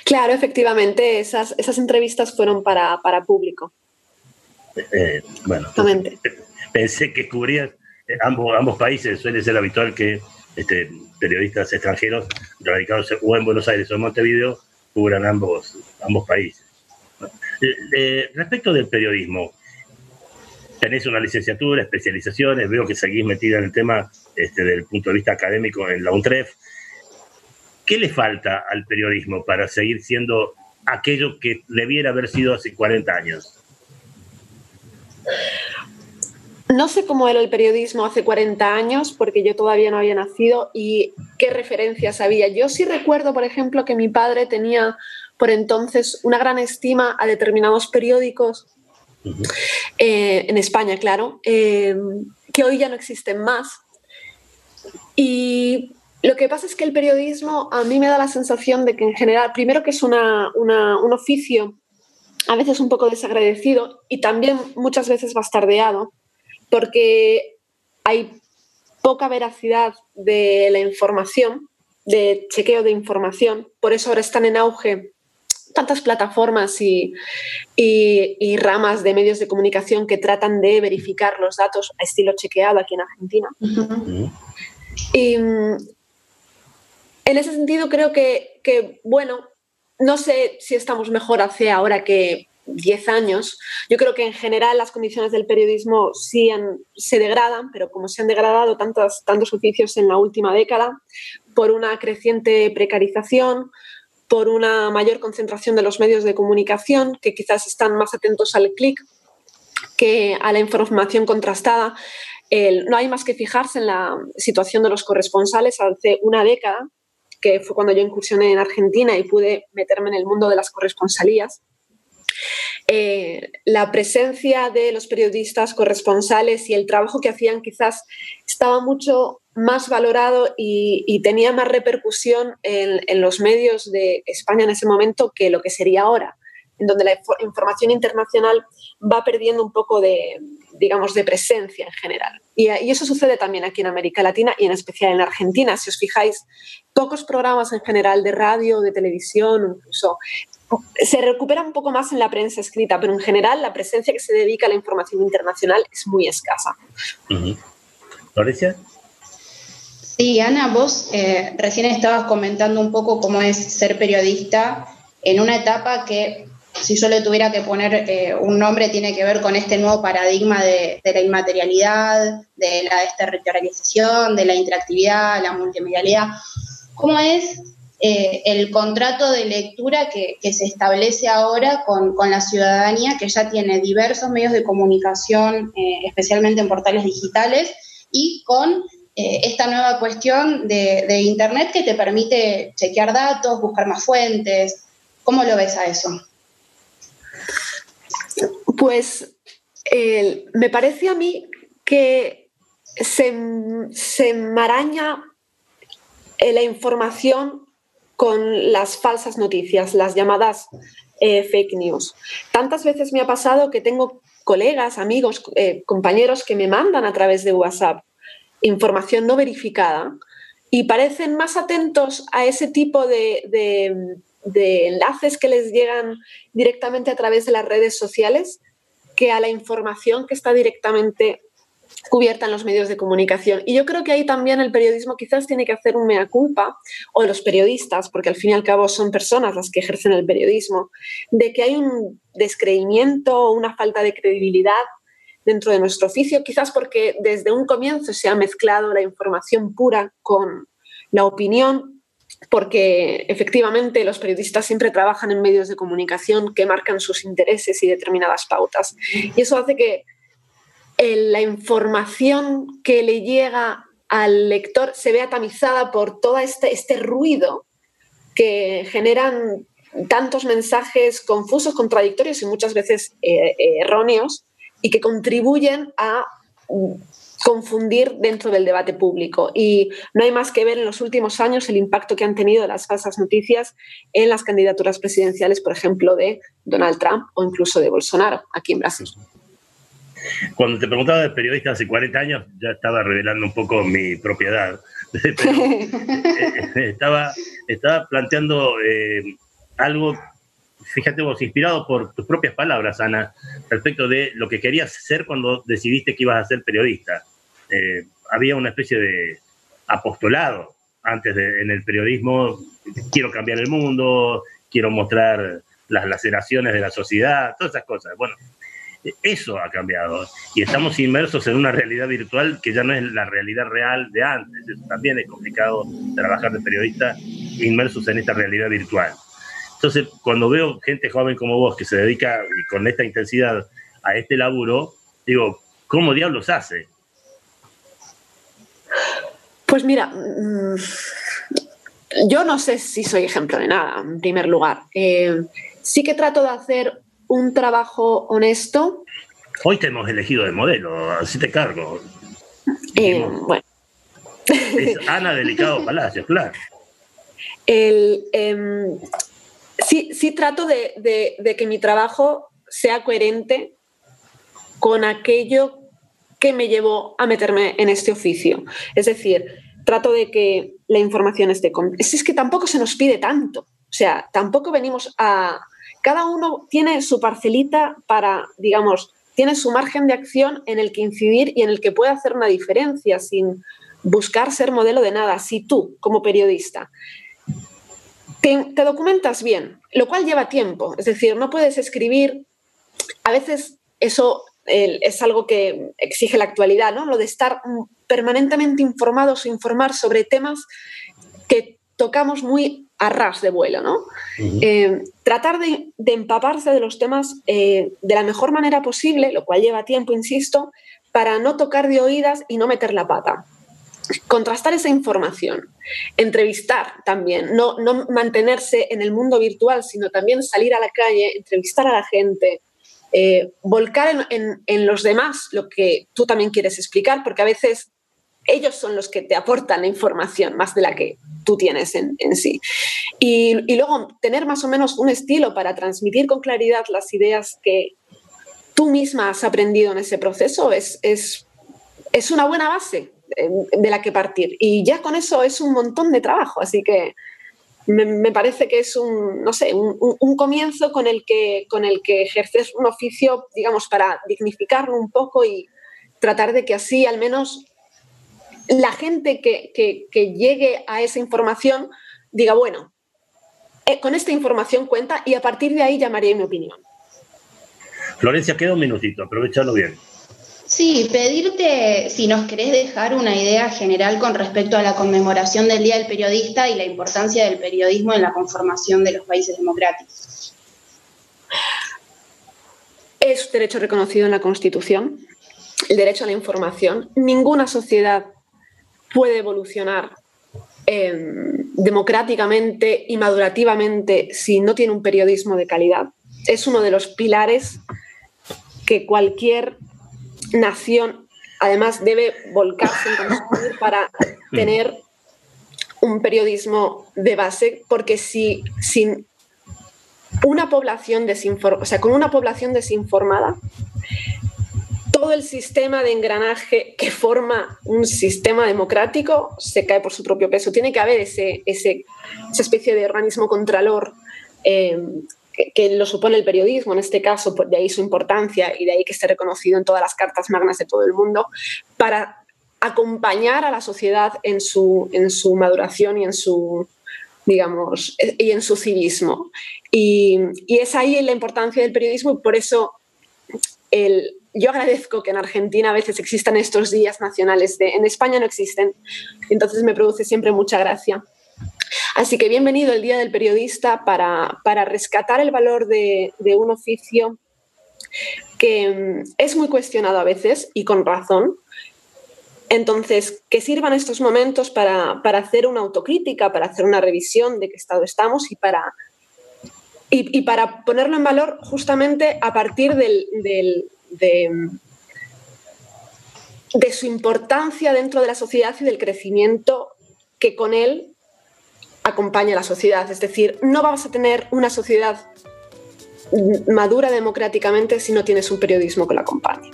Claro, efectivamente, esas, esas entrevistas fueron para, para público. Eh, bueno, entonces, (laughs) pensé que cubrías ambos, ambos países suele ser habitual que este, periodistas extranjeros radicados o en Buenos Aires o en Montevideo cubran ambos, ambos países. Eh, respecto del periodismo, tenés una licenciatura, especializaciones, veo que seguís metida en el tema este, desde el punto de vista académico en la UNTREF. ¿Qué le falta al periodismo para seguir siendo aquello que debiera haber sido hace 40 años? No sé cómo era el periodismo hace 40 años, porque yo todavía no había nacido y qué referencias había. Yo sí recuerdo, por ejemplo, que mi padre tenía por entonces una gran estima a determinados periódicos, eh, en España, claro, eh, que hoy ya no existen más. Y lo que pasa es que el periodismo a mí me da la sensación de que en general, primero que es un oficio a veces un poco desagradecido y también muchas veces bastardeado, porque hay poca veracidad de la información, de chequeo de información, por eso ahora están en auge tantas plataformas y, ramas de medios de comunicación que tratan de verificar los datos a estilo chequeado aquí en Argentina. Y mm, en ese sentido creo que, que, bueno, no sé si estamos mejor hace ahora que 10 años. Yo creo que en general las condiciones del periodismo sí se degradan, pero como se han degradado tantos, tantos oficios en la última década, por una creciente precarización, por una mayor concentración de los medios de comunicación, que quizás están más atentos al clic que a la información contrastada. no hay más que fijarse en la situación de los corresponsales hace una década, que fue cuando yo incursioné en Argentina y pude meterme en el mundo de las corresponsalías. Eh, la presencia de los periodistas corresponsales y el trabajo que hacían quizás estaba mucho más valorado y, tenía más repercusión en, los medios de España en ese momento que lo que sería ahora, en donde la información internacional va perdiendo un poco de, digamos, de presencia en general. Y, y, eso sucede también aquí en América Latina y en especial en Argentina. Si os fijáis, pocos programas en general de radio, de televisión, incluso se recupera un poco más en la prensa escrita, pero en general la presencia que se dedica a la información internacional es muy escasa. ¿Florencia? Sí, Ana, vos eh, recién estabas comentando un poco cómo es ser periodista en una etapa que, si yo le tuviera que poner eh, un nombre, tiene que ver con este nuevo paradigma de, la inmaterialidad, de la desterritorialización, de la interactividad, la multimedialidad. ¿Cómo es eh, el contrato de lectura que, se establece ahora con, la ciudadanía, que ya tiene diversos medios de comunicación, eh, especialmente en portales digitales, y con eh, esta nueva cuestión de, Internet que te permite chequear datos, buscar más fuentes. ¿Cómo lo ves a eso? Pues me parece a mí que se, se enmaraña la información con las falsas noticias, las llamadas eh, fake news. Tantas veces me ha pasado que tengo colegas, amigos, eh, compañeros que me mandan a través de WhatsApp información no verificada y parecen más atentos a ese tipo de, de enlaces que les llegan directamente a través de las redes sociales que a la información que está directamente cubierta en los medios de comunicación. Y yo creo que ahí también el periodismo quizás tiene que hacer un mea culpa, o los periodistas, porque al fin y al cabo son personas las que ejercen el periodismo, de que hay un descreimiento o una falta de credibilidad dentro de nuestro oficio, quizás porque desde un comienzo se ha mezclado la información pura con la opinión, porque efectivamente los periodistas siempre trabajan en medios de comunicación que marcan sus intereses y determinadas pautas. Y eso hace que la información que le llega al lector se vea tamizada por todo este, este ruido que generan tantos mensajes confusos, contradictorios y muchas veces eh, erróneos y que contribuyen a confundir dentro del debate público. Y no hay más que ver en los últimos años el impacto que han tenido las falsas noticias en las candidaturas presidenciales, por ejemplo, de Donald Trump o incluso de Bolsonaro aquí en Brasil. Cuando te preguntaba de periodista hace 40 años, ya estaba revelando un poco mi propiedad. (laughs) Eh, estaba, estaba planteando eh, algo, fíjate vos, inspirado por tus propias palabras, Ana, respecto de lo que querías ser cuando decidiste que ibas a ser periodista. Eh, había una especie de, apostolado antes en el periodismo, quiero cambiar el mundo, quiero mostrar las laceraciones de la sociedad, todas esas cosas. Bueno, eso ha cambiado y estamos inmersos en una realidad virtual que ya no es la realidad real de antes. también es complicado trabajar de periodista inmersos en esta realidad virtual. Entonces, cuando veo gente joven como vos que se dedica con esta intensidad a este laburo, digo, ¿cómo diablos hace? Pues mira, mm, yo no sé si soy ejemplo de nada, en primer lugar. Eh, sí que trato de hacer un trabajo honesto. Hoy te hemos elegido de modelo, así te cargo. Eh, bueno. Es Ana Delicado Palacios, claro. Em, sí, sí trato de, que mi trabajo sea coherente con aquello que me llevó a meterme en este oficio. Es decir, trato de que la información esté... Con... Es, que tampoco se nos pide tanto. O sea, tampoco venimos a... Cada uno tiene su parcelita para, digamos, tiene su margen de acción en el que incidir y en el que puede hacer una diferencia sin buscar ser modelo de nada. Si tú, como periodista, te, documentas bien, lo cual lleva tiempo. Es decir, no puedes escribir, a veces eso es algo que exige la actualidad, ¿no? Lo de estar permanentemente informados o informar sobre temas que tocamos muy a ras de vuelo, ¿no? Eh, tratar de, empaparse de los temas eh, de la mejor manera posible, lo cual lleva tiempo, insisto, para no tocar de oídas y no meter la pata contrastar esa información, entrevistar también, no, no, mantenerse en el mundo virtual, sino también salir a la calle, entrevistar a la gente, eh, volcar en, los demás lo que tú también quieres explicar, porque a veces ellos son los que te aportan la información más de la que tú tienes en, sí. Y, luego tener más o menos un estilo para transmitir con claridad las ideas que tú misma has aprendido en ese proceso es, es, es una buena base de la que partir. Y ya con eso es un montón de trabajo, así que me, parece que es un, no sé, un, comienzo con el, que, con el que ejerces un oficio, digamos, para dignificarlo un poco y tratar de que así al menos la gente que, llegue a esa información diga, bueno, eh, con esta información cuenta y a partir de ahí llamaría mi opinión. Florencia, queda un minutito, aprovechalo bien. Sí, pedirte si nos querés dejar una idea general con respecto a la conmemoración del Día del Periodista y la importancia del periodismo en la conformación de los países democráticos. Es derecho reconocido en la Constitución, el derecho a la información. Ninguna sociedad puede evolucionar em, democráticamente y madurativamente si no tiene un periodismo de calidad. Es uno de los pilares que cualquier nación además debe volcarse en para tener un periodismo de base, porque si sin una población desinformada, o sea, con una población desinformada, todo el sistema de engranaje que forma un sistema democrático se cae por su propio peso. Tiene que haber ese, esa especie de organismo contralor eh, que, lo supone el periodismo, en este caso, de ahí su importancia y de ahí que esté reconocido en todas las cartas magnas de todo el mundo, para acompañar a la sociedad en su, en su maduración y en su, digamos, y en su civismo. Y es ahí la importancia del periodismo y por eso el, yo agradezco que en Argentina a veces existan estos días nacionales, de, en España no existen, entonces me produce siempre mucha gracia. Así que bienvenido el Día del Periodista para, rescatar el valor de, un oficio que mm, es muy cuestionado a veces y con razón. Entonces, que sirvan estos momentos para, hacer una autocrítica, para hacer una revisión de qué estado estamos y para, y, para ponerlo en valor justamente a partir del, de, de su importancia dentro de la sociedad y del crecimiento que con él acompaña a la sociedad. Es decir, no vamos a tener una sociedad madura democráticamente si no tienes un periodismo que la acompañe.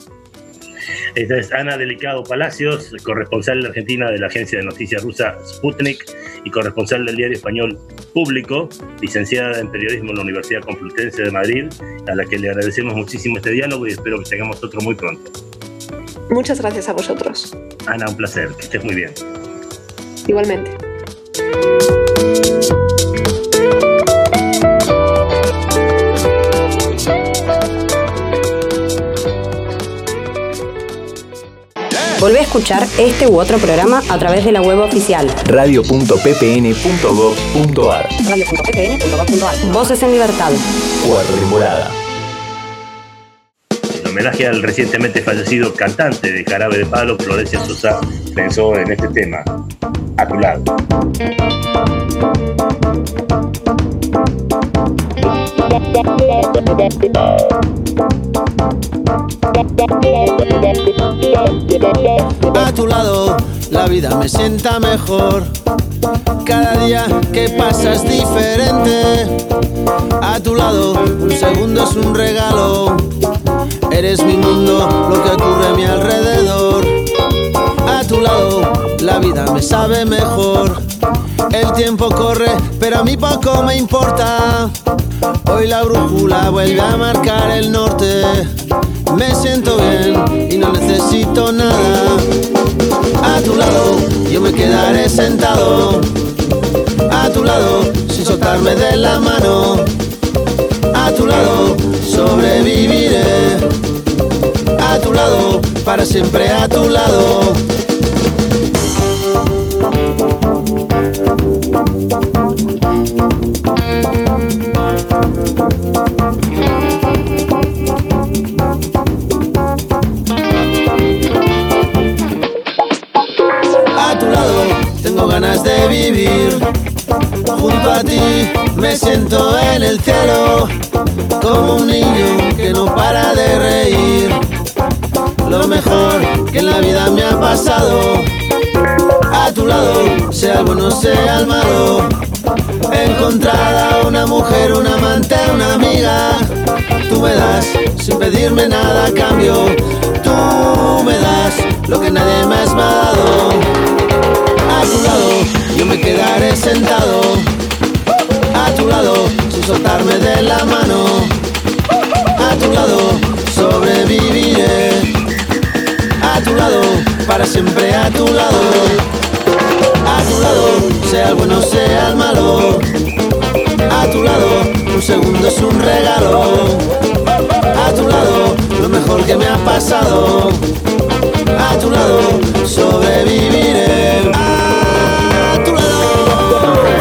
Esta es Ana Delicado Palacios, corresponsal de Argentina de la agencia de noticias rusa Sputnik y corresponsal del diario español Público, licenciada en periodismo en la Universidad Complutense de Madrid, a la que le agradecemos muchísimo este diálogo y espero que tengamos otro muy pronto. Muchas gracias a vosotros. Ana, un placer, que estés muy bien. Igualmente. Volvé a escuchar este u otro programa a través de la web oficial radio.ppn.gov.ar radio.ppn.gov.ar Voces en Libertad. Cuarta temporada. En homenaje al recientemente fallecido cantante de Jarabe de Palo, Florencia Sosa, pensó en este tema, a tu lado. A tu lado la vida me sienta mejor. Cada día que pasa es diferente. A tu lado un segundo es un regalo. Eres mi mundo, lo que ocurre a mi alrededor. A tu lado la vida me sabe mejor. El tiempo corre, pero a mí poco me importa. Hoy la brújula vuelve a marcar el norte. Me siento bien y no necesito nada. A tu lado yo me quedaré sentado. A tu lado sin soltarme de la mano. A tu lado sobreviviré. A tu lado, para siempre a tu lado. Me siento en el cielo, como un niño que no para de reír. Lo mejor que en la vida me ha pasado. A tu lado, sea el bueno, sea el malo. Encontrar a una mujer, un amante, una amiga. Tú me das sin pedirme nada a cambio. Tú me das lo que nadie más me ha dado. A tu lado yo me quedaré sentado. A tu lado sin soltarme de la mano. A tu lado sobreviviré. A tu lado para siempre a tu lado. A tu lado sea el bueno sea el malo. A tu lado un segundo es un regalo. A tu lado lo mejor que me ha pasado. A tu lado sobreviviré. A tu lado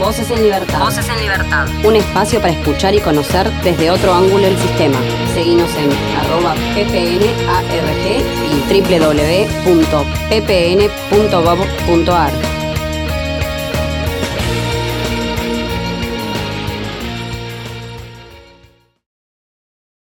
Voces en Libertad. Voces en Libertad. Un espacio para escuchar y conocer desde otro ángulo el sistema. Seguimos en arroba ppnarg y www.ppn.gov.ar.